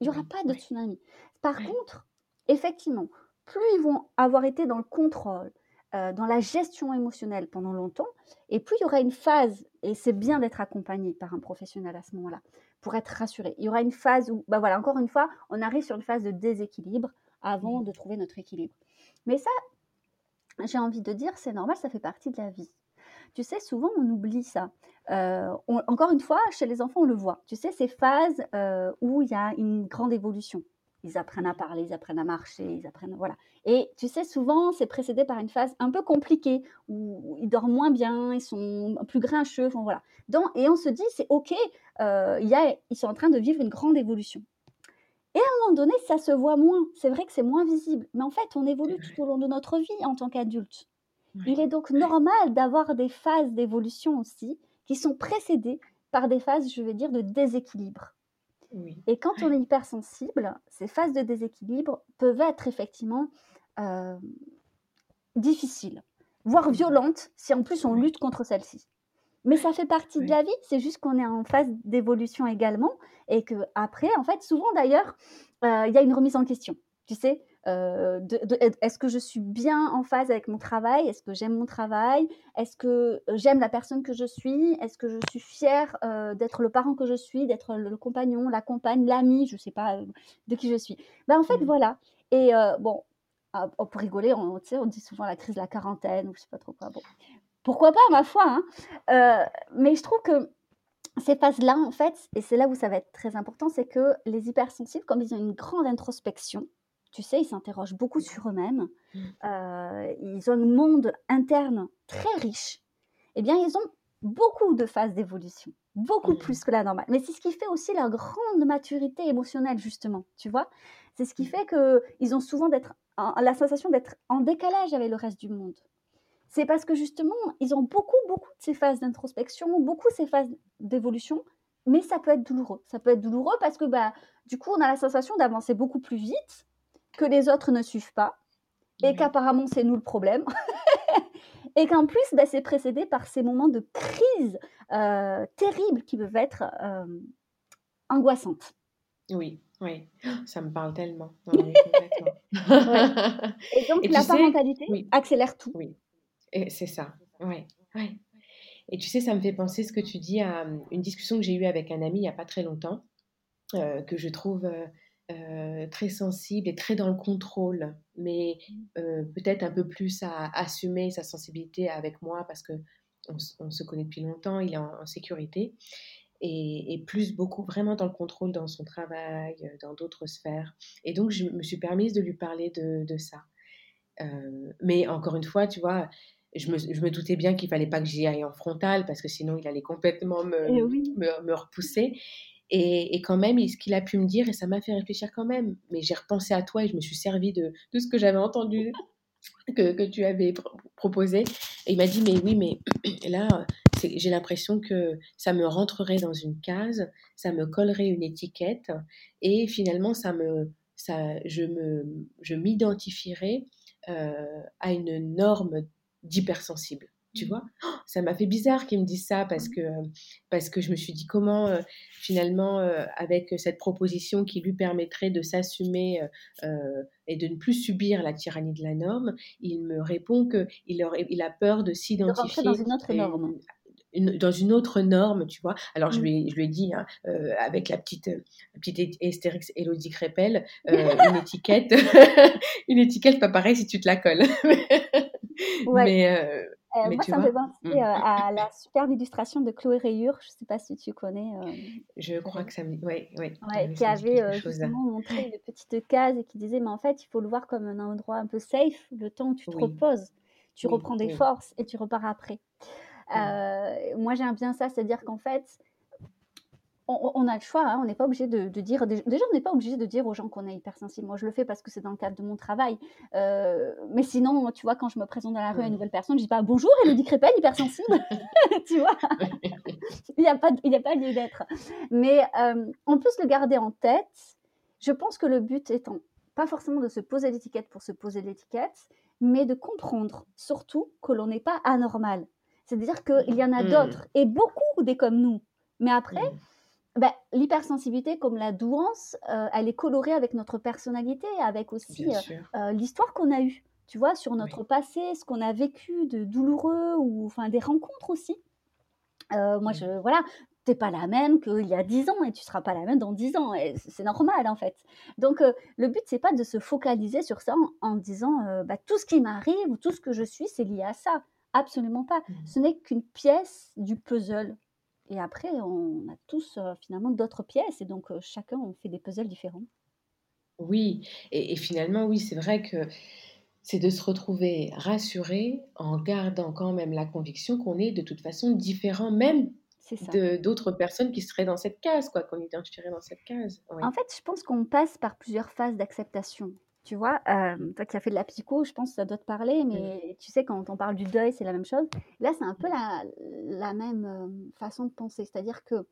Il n'y aura pas de tsunami. Par contre effectivement plus ils vont avoir été dans le contrôle, euh, dans la gestion émotionnelle pendant longtemps, et plus il y aura une phase, et c'est bien d'être accompagné par un professionnel à ce moment-là, pour être rassuré. Il y aura une phase où, bah voilà, encore une fois, on arrive sur une phase de déséquilibre avant de trouver notre équilibre. Mais ça, j'ai envie de dire, c'est normal, ça fait partie de la vie. Tu sais, souvent on oublie ça. Euh, encore une fois, chez les enfants, on le voit. Tu sais, ces phases euh, où il y a une grande évolution ils apprennent à parler, ils apprennent à marcher, ils apprennent, voilà. Et tu sais, souvent, c'est précédé par une phase un peu compliquée où ils dorment moins bien, ils sont plus grincheux, enfin, voilà. et on se dit, c'est ok, euh, y a, ils sont en train de vivre une grande évolution. Et à un moment donné, ça se voit moins. C'est vrai que c'est moins visible, mais en fait, on évolue tout au long de notre vie en tant qu'adulte. Il est donc normal d'avoir des phases d'évolution aussi qui sont précédées par des phases, je vais dire, de déséquilibre. Et quand on est hypersensible, ces phases de déséquilibre peuvent être effectivement euh, difficiles, voire violentes, si en plus on lutte contre celles-ci. Mais ça fait partie de la vie, c'est juste qu'on est en phase d'évolution également, et que après, en fait, souvent d'ailleurs, euh, il y a une remise en question. Tu sais, euh, est-ce que je suis bien en phase avec mon travail? Est-ce que j'aime mon travail? Est-ce que euh, j'aime la personne que je suis? Est-ce que je suis fière euh, d'être le parent que je suis, d'être le, compagnon, la compagne, l'ami, je ne sais pas de qui je suis? Ben, En fait, mmh. voilà. Et bon, ah, oh, pour rigoler, on, on dit souvent la crise de la quarantaine ou je ne sais pas trop quoi. Bon, pourquoi pas, ma foi hein Mais je trouve que ces phases-là, en fait, et c'est là où ça va être très important, c'est que les hypersensibles, comme ils ont une grande introspection, tu sais, ils s'interrogent beaucoup sur eux-mêmes. Mmh. Euh, ils ont un monde interne très riche. Eh bien, ils ont beaucoup de phases d'évolution, beaucoup mmh. plus que la normale. Mais c'est ce qui fait aussi leur grande maturité émotionnelle, justement, tu vois. C'est ce qui mmh. fait qu'ils ont souvent d'être, la sensation d'être en décalage avec le reste du monde. C'est parce que justement, ils ont beaucoup, beaucoup de ces phases d'introspection, beaucoup de ces phases d'évolution, mais ça peut être douloureux. Ça peut être douloureux parce que, bah, du coup, on a la sensation d'avancer beaucoup plus vite, que les autres ne suivent pas et qu'apparemment c'est nous le problème. et qu'en plus, bah, c'est précédé par ces moments de crise euh, terribles qui peuvent être euh, angoissantes. Oui, oui, ça me parle tellement. Et donc la parentalité accélère tout. Oui, et c'est ça. Ouais, ouais. Et tu sais, ça me fait penser ce que tu dis à une discussion que j'ai eue avec un ami il n'y a pas très longtemps, euh, que je trouve euh, euh, très sensible et très dans le contrôle, mais peut-être un peu plus à assumer sa sensibilité avec moi parce que on, se connaît depuis longtemps, il est en, sécurité. Et, plus beaucoup vraiment dans le contrôle dans son travail, dans d'autres sphères. Et donc, je me suis permise de lui parler de, ça. mais encore une fois, tu vois, je me, doutais bien qu'il fallait pas que j'y aille en frontal parce que sinon il allait complètement me, eh me, repousser. Et, quand même, ce qu'il a pu me dire, et ça m'a fait réfléchir quand même. Mais j'ai repensé à toi et je me suis servi de tout ce que j'avais entendu, que, que, tu avais proposé. Et il m'a dit, mais oui, mais là, j'ai l'impression que ça me rentrerait dans une case, ça me collerait une étiquette, et finalement, ça me, ça, je me, je m'identifierais euh, à une norme d'hypersensible. Tu mmh. vois? Ça m'a fait bizarre qu'il me dise ça parce mmh. que, parce que je me suis dit comment euh, finalement euh, avec cette proposition qui lui permettrait de s'assumer euh, et de ne plus subir la tyrannie de la norme, il me répond qu'il il a peur de s'identifier dans une autre norme. dans une autre norme, tu vois? Alors, je, mmh. lui, je lui ai dit, hein, avec la petite, petite Estérix Elodie Crépel, une étiquette, une étiquette pas pareil si tu te la colles. Mais, euh, euh, moi, ça me fait penser mmh. euh, à la superbe illustration de Chloé Rayure, je ne sais pas si tu connais. je crois que ça me. Oui, oui. Ouais, qui avait justement montré une petite case et qui disait Mais en fait, il faut le voir comme un endroit un peu safe, le temps où tu te reposes, tu reprends des forces et tu repars après. moi, j'aime bien ça, c'est-à-dire qu'en fait, on, a le choix, hein, on n'est pas obligé de, dire. Déjà, on n'est pas obligé de dire aux gens qu'on est hypersensible. Moi, je le fais parce que c'est dans le cadre de mon travail. Euh, mais sinon, tu vois, quand je me présente dans la rue à une nouvelle personne, je dis pas bonjour, Elodie Crépel, hypersensible. tu vois, il n'y a pas, il a pas lieu d'être. Mais euh, on peut se le garder en tête. Je pense que le but étant pas forcément de se poser l'étiquette pour se poser l'étiquette, mais de comprendre surtout que l'on n'est pas anormal. C'est-à-dire qu'il y en a mmh. d'autres, et beaucoup des comme nous. Mais après, mmh. Bah, l'hypersensibilité, comme la douance, euh, elle est colorée avec notre personnalité, avec aussi euh, euh, l'histoire qu'on a eue, tu vois, sur notre passé, ce qu'on a vécu de douloureux, ou enfin des rencontres aussi. moi, je, voilà, t'es pas la même qu'il y a 10 ans et tu seras pas la même dans 10 ans. C'est normal, en fait. Donc, le but, c'est pas de se focaliser sur ça en, disant bah, tout ce qui m'arrive ou tout ce que je suis, c'est lié à ça. Absolument pas. Mmh. Ce n'est qu'une pièce du puzzle. Et après, on a tous finalement d'autres pièces et donc chacun on fait des puzzles différents. Oui, et, finalement, oui, c'est vrai que c'est de se retrouver rassuré en gardant quand même la conviction qu'on est de toute façon différent, même d'autres personnes qui seraient dans cette case, quoi, qu'on identifierait dans cette case. En fait, je pense qu'on passe par plusieurs phases d'acceptation. Tu vois, euh, toi qui as fait de la psycho, je pense que ça doit te parler, mais tu sais, quand on parle du deuil, c'est la même chose. Là, c'est un peu la, la même euh, façon de penser. C'est-à-dire que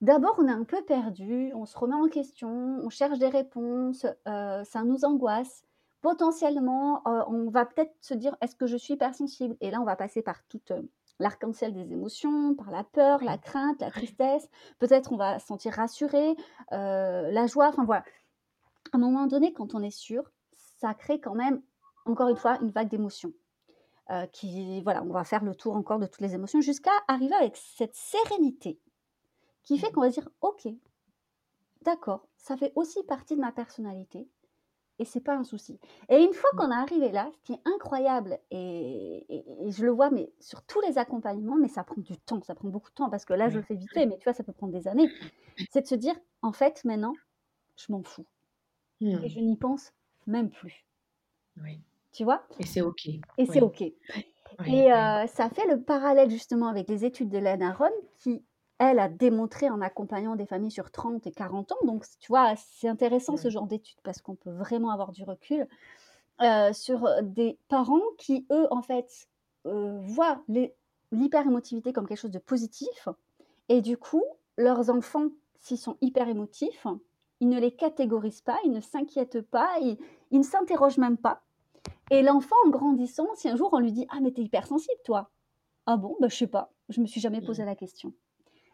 d'abord, on est un peu perdu, on se remet en question, on cherche des réponses, euh, ça nous angoisse. Potentiellement, on va peut-être se dire est-ce que je suis hypersensible? Et là, on va passer par toute l'arc-en-ciel des émotions, par la peur, la crainte, la tristesse. Peut-être on va se sentir rassuré, la joie. Enfin voilà à un moment donné, quand on est sûr, ça crée quand même, encore une fois, une vague d'émotions. Euh, qui, voilà, on va faire le tour encore de toutes les émotions jusqu'à arriver avec cette sérénité qui fait qu'on va dire, ok, d'accord, ça fait aussi partie de ma personnalité et c'est pas un souci. Et une fois qu'on est arrivé là, ce qui est incroyable, et, je le vois, mais sur tous les accompagnements, mais ça prend du temps, ça prend beaucoup de temps parce que là, je le fais vite fait, mais tu vois, ça peut prendre des années. C'est de se dire, en fait, maintenant, je m'en fous. Et mmh. je n'y pense même plus. Oui. Tu vois? Et c'est OK. Et c'est OK. et euh, ça fait le parallèle justement avec les études de Lena Aron qui, elle, a démontré en accompagnant des familles sur 30 et 40 ans. Donc, tu vois, c'est intéressant ce genre d'études parce qu'on peut vraiment avoir du recul euh, sur des parents qui, eux, en fait, euh, voient l'hyper-émotivité comme quelque chose de positif. Et du coup, leurs enfants, s'ils sont hyper émotifs, il ne les catégorise pas, il ne s'inquiète pas, il, ne s'interroge même pas. Et l'enfant, en grandissant, si un jour on lui dit Ah, mais t'es hypersensible, toi Ah bon? Bah, Je sais pas, je me suis jamais posé la question.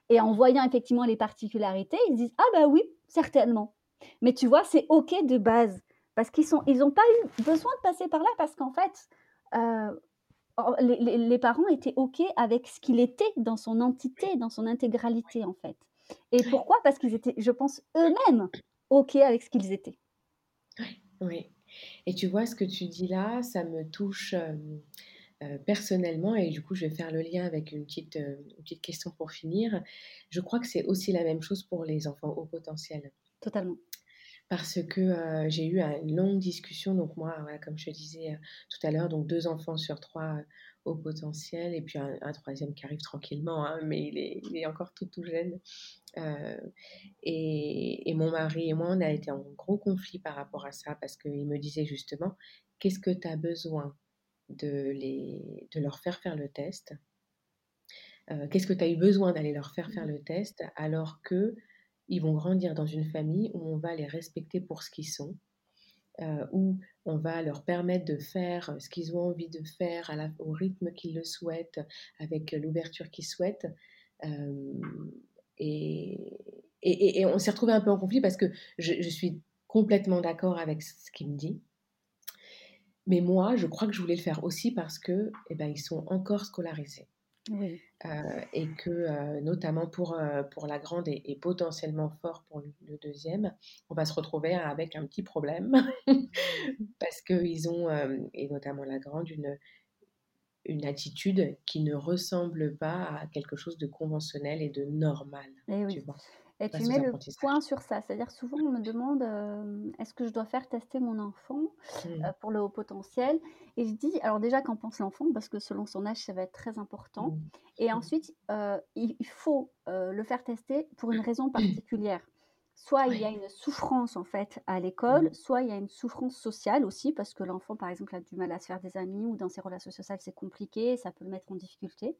Et en voyant effectivement les particularités, ils disent Ah, bah oui, certainement. Mais tu vois, c'est OK de base. Parce qu'ils n'ont ils pas eu besoin de passer par là, parce qu'en fait, euh, les, les, parents étaient OK avec ce qu'il était dans son entité, dans son intégralité, en fait. Et pourquoi? Parce qu'ils étaient, je pense, eux-mêmes OK avec ce qu'ils étaient. Oui, oui. Et tu vois, ce que tu dis là, ça me touche euh, euh, personnellement, et du coup, je vais faire le lien avec une petite, une petite question pour finir. Je crois que c'est aussi la même chose pour les enfants au potentiel. Totalement parce que j'ai eu une longue discussion. Donc moi, comme je te disais tout à l'heure, donc deux enfants sur trois au potentiel et puis un, troisième qui arrive tranquillement, hein, mais il est, encore tout tout jeune. Et, et, mon mari et moi, on a été en gros conflit par rapport à ça parce qu'il me disait justement, qu'est-ce que tu as besoin de, les, de leur faire faire le test? Qu'est-ce que tu as eu besoin d'aller leur faire faire le test? Alors que ils vont grandir dans une famille où on va les respecter pour ce qu'ils sont, euh, où on va leur permettre de faire ce qu'ils ont envie de faire au rythme qu'ils le souhaitent, avec l'ouverture qu'ils souhaitent. Euh, et, et, et, on s'est retrouvé un peu en conflit parce que je, je suis complètement d'accord avec ce qu'il me dit. Mais moi, je crois que je voulais le faire aussi parce que, eh ben, ils sont encore scolarisés. Oui. Euh, et que euh, notamment pour, euh, pour la grande et, potentiellement fort pour le, deuxième, on va se retrouver avec un petit problème parce qu'ils ont, et notamment la grande, une, une attitude qui ne ressemble pas à quelque chose de conventionnel et de normal. Eh tu vois? Et tu mets le point sur ça. C'est-à-dire, souvent, on me demande est-ce que je dois faire tester mon enfant mmh. pour le haut potentiel? Et je dis alors, déjà, qu'en pense l'enfant? Parce que selon son âge, ça va être très important. Mmh. Et mmh. ensuite, il, faut le faire tester pour une raison particulière. Soit il y a une souffrance en fait à l'école, soit il y a une souffrance sociale aussi, parce que l'enfant, par exemple, a du mal à se faire des amis ou dans ses relations sociales, c'est compliqué, ça peut le mettre en difficulté.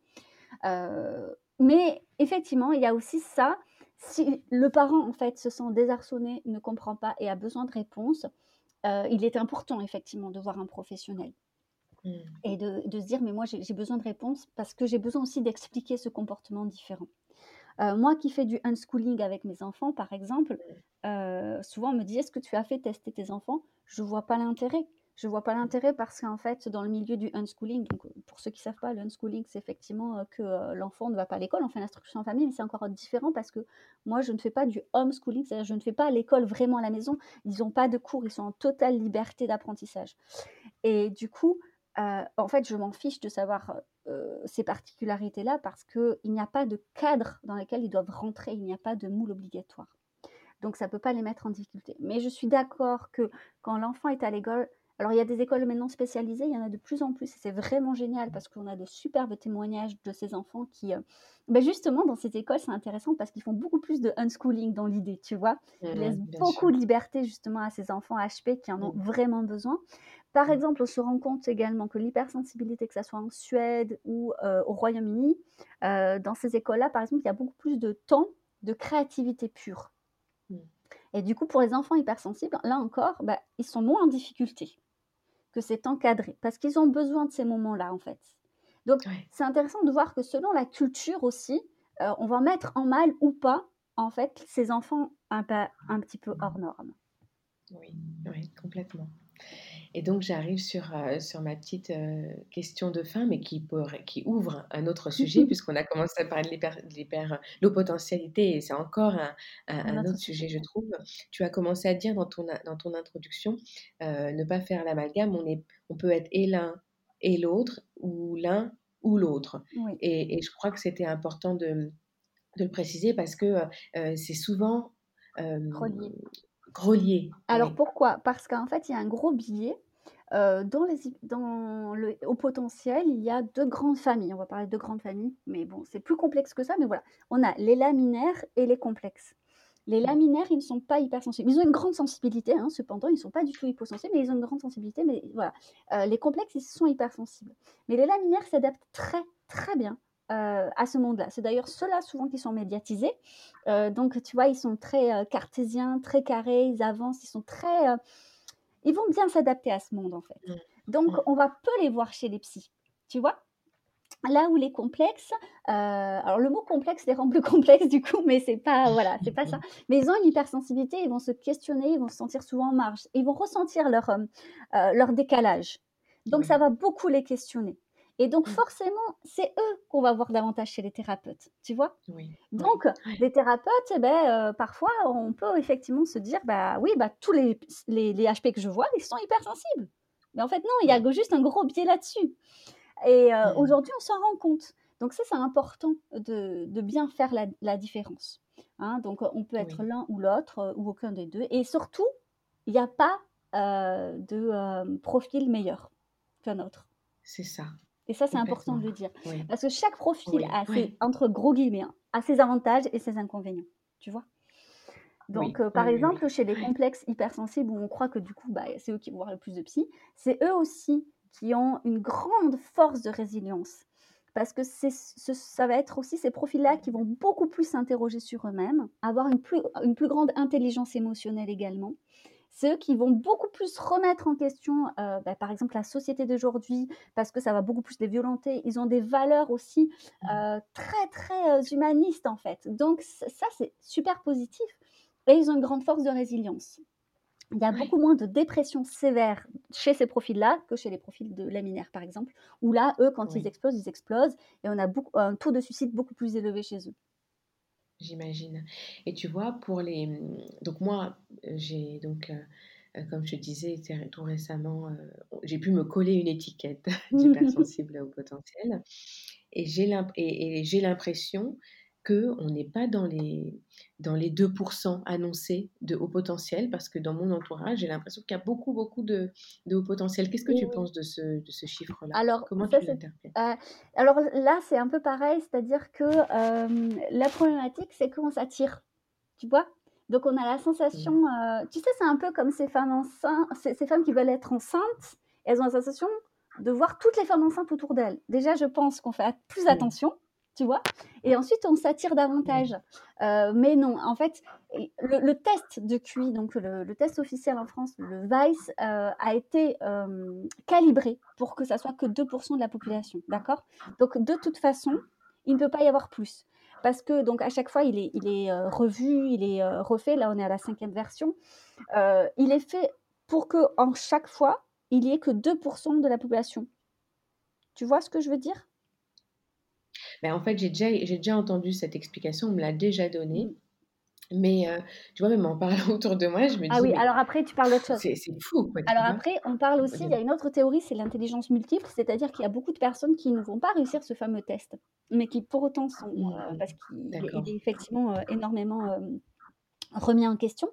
mais effectivement, il y a aussi ça si le parent en fait se sent désarçonné, ne comprend pas et a besoin de réponses, euh, il est important effectivement de voir un professionnel. Mmh. Et de, se dire, mais moi j'ai besoin de réponses parce que j'ai besoin aussi d'expliquer ce comportement différent. Euh, moi qui fais du unschooling avec mes enfants, par exemple, mmh. euh, souvent on me dit, est-ce que tu as fait tester tes enfants? Je ne vois pas l'intérêt je vois pas l'intérêt parce qu'en fait, dans le milieu du unschooling, donc pour ceux qui savent pas, le unschooling, c'est effectivement euh, que euh, l'enfant ne va pas à l'école, on fait l'instruction en famille, mais c'est encore différent parce que moi, je ne fais pas du homeschooling, c'est-à-dire je ne fais pas l'école vraiment à la maison. Ils n'ont pas de cours, ils sont en totale liberté d'apprentissage. Et du coup, euh, en fait, je m'en fiche de savoir ces particularités-là parce qu'il n'y a pas de cadre dans lequel ils doivent rentrer, il n'y a pas de moule obligatoire. Donc ça ne peut pas les mettre en difficulté. Mais je suis d'accord que quand l'enfant est à l'école, alors, il y a des écoles maintenant spécialisées, il y en a de plus en plus, et c'est vraiment génial parce qu'on a de superbes témoignages de ces enfants qui, euh, ben justement, dans ces écoles, c'est intéressant parce qu'ils font beaucoup plus de unschooling dans l'idée, tu vois. Ils mmh, laissent beaucoup de liberté justement à ces enfants HP qui en ont mmh. vraiment besoin. Par mmh. exemple, on se rend compte également que l'hypersensibilité, que ce soit en Suède ou euh, au Royaume-Uni, euh, dans ces écoles-là, par exemple, il y a beaucoup plus de temps de créativité pure. Et du coup, pour les enfants hypersensibles, là encore, bah, ils sont moins en difficulté que c'est encadré, parce qu'ils ont besoin de ces moments-là, en fait. Donc, c'est intéressant de voir que selon la culture aussi, euh, on va mettre en mal ou pas, en fait, ces enfants un, un petit peu hors normes. Oui, oui, complètement. Et donc j'arrive sur, euh, sur ma petite euh, question de fin, mais qui, qui ouvre un autre sujet, puisqu'on a commencé à parler de l'eau potentialité, et c'est encore un, un, autre sujet, je trouve. Tu as commencé à dire dans ton, dans ton introduction, euh, ne pas faire l'amalgame, on, est, on peut être et l'un et l'autre, ou l'un ou l'autre. Et, et, je crois que c'était important de, de, le préciser parce que c'est souvent... relié. Alors pourquoi? Parce qu'en fait, il y a un gros billet euh, dans, les, dans le, au potentiel, il y a deux grandes familles. On va parler de deux grandes familles, mais bon, c'est plus complexe que ça. Mais voilà, on a les laminaires et les complexes. Les laminaires, ils ne sont pas hypersensibles. Ils ont une grande sensibilité, hein, cependant, ils ne sont pas du tout hyposensibles, mais ils ont une grande sensibilité. Mais voilà, euh, les complexes, ils sont hypersensibles. Mais les laminaires s'adaptent très, très bien euh, à ce monde-là. C'est d'ailleurs ceux-là souvent qui sont médiatisés. donc, tu vois, ils sont très cartésiens, très carrés, ils avancent, ils sont très ils vont bien s'adapter à ce monde en fait. Mmh. Donc, mmh. on va peu les voir chez les psys, tu vois? Là où les complexes, euh, alors le mot complexe les rend plus complexes du coup, mais c'est pas voilà, c'est pas ça. Mais ils ont une hypersensibilité, ils vont se questionner, ils vont se sentir souvent en marge, ils vont ressentir leur euh, euh, leur décalage. Donc ça va beaucoup les questionner. Et donc mmh. forcément, c'est eux qu'on va voir davantage chez les thérapeutes, tu vois? Donc les thérapeutes, eh ben, parfois on peut effectivement se dire, bah oui, bah tous les, les, les HP que je vois, ils sont hypersensibles. Mais en fait non, il y a juste un gros biais là-dessus. Et euh, mmh. aujourd'hui, on s'en rend compte. Donc ça, c'est important de, de, bien faire la, la différence. Hein. donc on peut être l'un ou l'autre euh, ou aucun des deux. Et surtout, il n'y a pas euh, de profil meilleur qu'un autre. C'est ça. Et ça, c'est important de le dire. Parce que chaque profil a ses, entre gros guillemets, hein, a ses avantages et ses inconvénients. Tu vois? Donc, par exemple, chez les complexes hypersensibles, où on croit que du coup, bah, c'est eux qui vont voir le plus de psy, c'est eux aussi qui ont une grande force de résilience. Parce que c'est, ça va être aussi ces profils-là qui vont beaucoup plus s'interroger sur eux-mêmes, avoir une plus, une plus grande intelligence émotionnelle également. C'est eux qui vont beaucoup plus remettre en question, euh, bah, par exemple, la société d'aujourd'hui, parce que ça va beaucoup plus les violenter. Ils ont des valeurs aussi mmh. euh, très, très euh, humanistes, en fait. Donc, ça, c'est super positif. Et ils ont une grande force de résilience il y a beaucoup moins de dépression sévère chez ces profils-là que chez les profils de laminaires, par exemple, où là, eux, quand ils explosent, ils explosent, et on a beaucoup, un taux de suicide beaucoup plus élevé chez eux. J'imagine. Et tu vois, pour les... Donc moi, j'ai donc... Euh, euh, comme je te disais tout récemment, euh, j'ai pu me coller une étiquette d'hypersensible au potentiel. Et j'ai l'impression qu'on n'est pas dans les, dans les 2% annoncés de haut potentiel, parce que dans mon entourage, j'ai l'impression qu'il y a beaucoup, beaucoup de, de haut potentiel. Qu'est-ce que tu penses de ce, de ce chiffre-là? Alors, Comment tu l'interprètes? euh, Alors là, c'est un peu pareil, c'est-à-dire que euh, la problématique, c'est qu'on s'attire, tu vois? Donc on a la sensation, mmh. euh, tu sais, c'est un peu comme ces femmes enceintes, ces, ces femmes qui veulent être enceintes, elles ont la sensation de voir toutes les femmes enceintes autour d'elles. Déjà, je pense qu'on fait plus attention tu vois Et ensuite, on s'attire davantage. Euh, mais non, en fait, le, test de QI, donc le, test officiel en France, le VICE, euh, a été euh, calibré pour que ça soit que 2% de la population, d'accord? Donc, de toute façon, il ne peut pas y avoir plus. Parce que, donc, à chaque fois, il est, revu, il est refait. Là, on est à la cinquième version. il est fait pour que, en chaque fois, il n'y ait que 2% de la population. Tu vois ce que je veux dire? Ben, en fait, j'ai déjà, j'ai déjà entendu cette explication, on me l'a déjà donnée. Mmh. Mais euh, tu vois, même en parlant autour de moi, je me dis. Ah oui, alors après, tu parles d'autre chose. C'est fou. Quoi, alors après, on parle aussi, il y a une autre théorie, c'est l'intelligence multiple, c'est-à-dire qu'il y a beaucoup de personnes qui ne vont pas réussir ce fameux test, mais qui pour autant sont. Euh, mmh. parce qu'il est effectivement euh, énormément remis en question.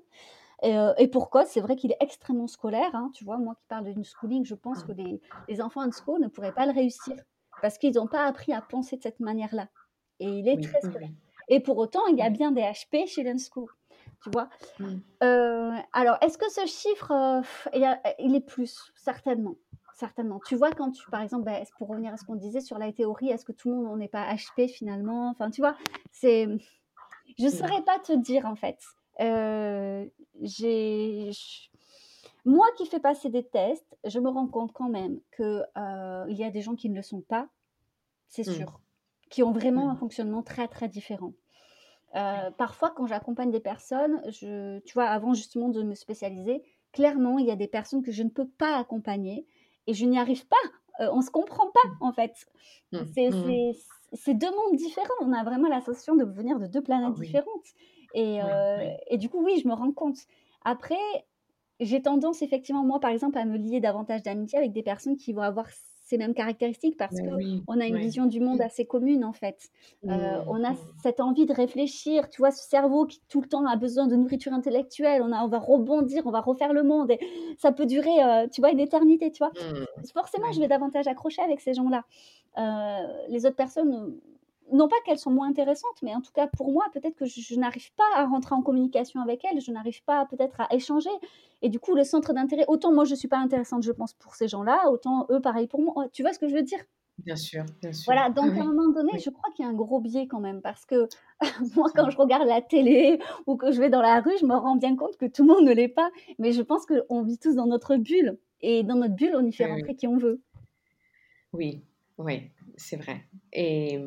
Et, et pourquoi? C'est vrai qu'il est extrêmement scolaire. Hein, tu vois, moi qui parle d'une schooling, je pense que les, les enfants en school ne pourraient pas le réussir parce qu'ils n'ont pas appris à penser de cette manière-là. Et il est très scolaire. Et pour autant, il y a bien des HP chez l'Unschool. Tu vois euh, Alors, est-ce que ce chiffre, euh, il, est plus Certainement. Certainement. Tu vois, quand tu, par exemple, bah, pour revenir à ce qu'on disait sur la théorie, est-ce que tout le monde n'est pas HP finalement? Enfin, tu vois, c'est. Je ne saurais pas te dire en fait. Euh, j'ai moi qui fais passer des tests, je me rends compte quand même qu'il euh, y a des gens qui ne le sont pas, c'est mmh. sûr, qui ont vraiment un mmh. fonctionnement très très différent. Euh, parfois, quand j'accompagne des personnes, je, tu vois, avant justement de me spécialiser, clairement, il y a des personnes que je ne peux pas accompagner et je n'y arrive pas. Euh, on ne se comprend pas, mmh. en fait. C'est deux mondes différents. On a vraiment la sensation de venir de deux planètes ah différentes. Et, et, du coup, oui, je me rends compte. Après, j'ai tendance effectivement, moi par exemple, à me lier davantage d'amitié avec des personnes qui vont avoir ces mêmes caractéristiques parce qu'on on a une vision du monde assez commune en fait. Euh, mmh, on a cette envie de réfléchir, tu vois, ce cerveau qui tout le temps a besoin de nourriture intellectuelle, on, a, on va rebondir, on va refaire le monde et ça peut durer, euh, tu vois, une éternité, tu vois. Mmh, Forcément, je vais davantage accrocher avec ces gens-là. Euh, les autres personnes, non pas qu'elles sont moins intéressantes, mais en tout cas pour moi, peut-être que je, n'arrive pas à rentrer en communication avec elles, je n'arrive pas peut-être à échanger. Et du coup, le centre d'intérêt, autant moi je suis pas intéressante, je pense, pour ces gens-là, autant eux, pareil pour moi. Tu vois ce que je veux dire? Bien sûr, bien sûr. Voilà, donc à un moment donné, je crois qu'il y a un gros biais quand même, parce que moi, quand je regarde la télé ou que je vais dans la rue, je me rends bien compte que tout le monde ne l'est pas. Mais je pense qu'on vit tous dans notre bulle. Et dans notre bulle, on y fait rentrer qui on veut. Oui, oui, c'est vrai. Et,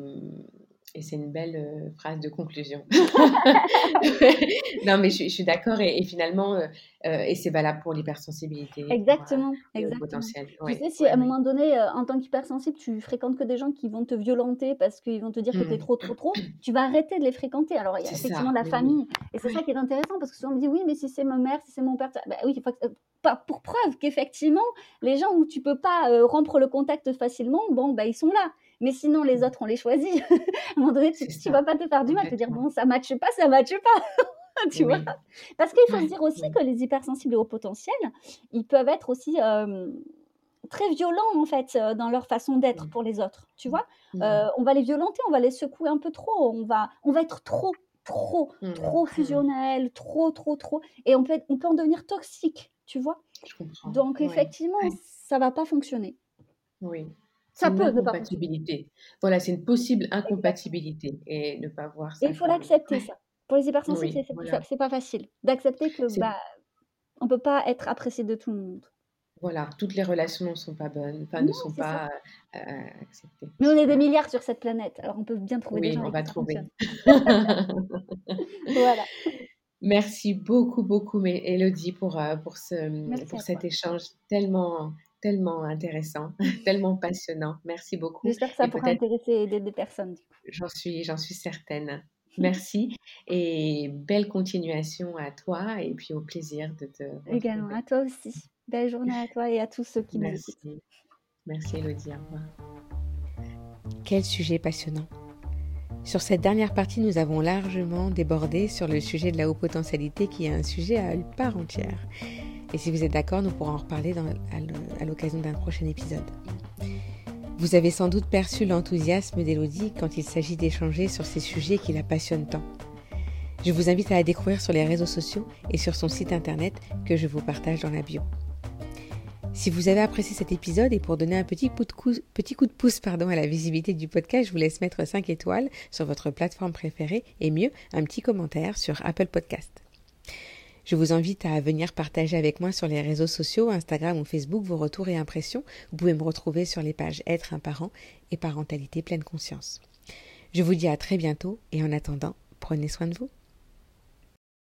et c'est une belle euh, phrase de conclusion. non, mais je, suis d'accord. Et, finalement, euh, euh, et c'est valable pour l'hypersensibilité. Exactement. exactement. Potentiel. tu sais, si à un moment donné, en tant qu'hypersensible, tu fréquentes que des gens qui vont te violenter parce qu'ils vont te dire que tu es mmh. trop, trop, trop, tu vas arrêter de les fréquenter. Alors, il y a effectivement la famille. Et c'est ça qui est intéressant parce que souvent on me dit oui, mais si c'est ma mère, si c'est mon père, bah, oui, pas pour preuve qu'effectivement, les gens où tu peux pas rompre le contact facilement, bon, bah, ils sont là. Mais sinon, les mmh. autres, on les choisit. à un moment donné, tu ne vas pas te faire du mal, te dire, bon, ça ne matche pas, ça ne matche pas. tu vois? Parce qu'il faut se dire aussi que les hypersensibles et hauts potentiels, ils peuvent être aussi très violents, en fait, dans leur façon d'être pour les autres. Tu vois? Euh, On va les violenter, on va les secouer un peu trop, on va, on va être trop, trop, mmh. trop fusionnel, trop, trop, trop. Et on peut, on peut en devenir toxique, tu vois? Donc, effectivement, ça ne va pas fonctionner. Oui. Ça peut une incompatibilité. Voilà, c'est une possible incompatibilité et ne pas voir ça. Et il faut l'accepter, ça. Pour les hypersensibles, c'est pas facile d'accepter que bah, on peut pas être apprécié de tout le monde. Voilà, toutes les relations ne sont pas bonnes, enfin ne sont pas euh, acceptées. Mais on est des milliards sur cette planète, alors on peut bien trouver des gens. Oui, on va trouver. voilà. Merci beaucoup, beaucoup, Elodie, pour, euh, pour, ce, pour cet échange tellement tellement intéressant, tellement passionnant. Merci beaucoup. J'espère que ça pourra intéresser des, personnes. J'en suis, j'en suis certaine. Merci et belle continuation à toi et puis au plaisir de te retrouver. Également à toi aussi. Belle journée à toi et à tous ceux qui nous écoutent. Merci Elodie, au revoir. Quel sujet passionnant. Sur cette dernière partie, nous avons largement débordé sur le sujet de la haute potentialité qui est un sujet à part entière. Et si vous êtes d'accord, nous pourrons en reparler à l'occasion d'un prochain épisode. Vous avez sans doute perçu l'enthousiasme d'Elodie quand il s'agit d'échanger sur ces sujets qui la passionnent tant. Je vous invite à la découvrir sur les réseaux sociaux et sur son site internet que je vous partage dans la bio. Si vous avez apprécié cet épisode et pour donner un petit coup de, pouce pardon, à la visibilité du podcast, je vous laisse mettre 5 étoiles sur votre plateforme préférée et mieux, un petit commentaire sur Apple Podcast. Je vous invite à venir partager avec moi sur les réseaux sociaux, Instagram ou Facebook, vos retours et impressions. Vous pouvez me retrouver sur les pages Être un parent et Parentalité pleine conscience. Je vous dis à très bientôt et en attendant, prenez soin de vous.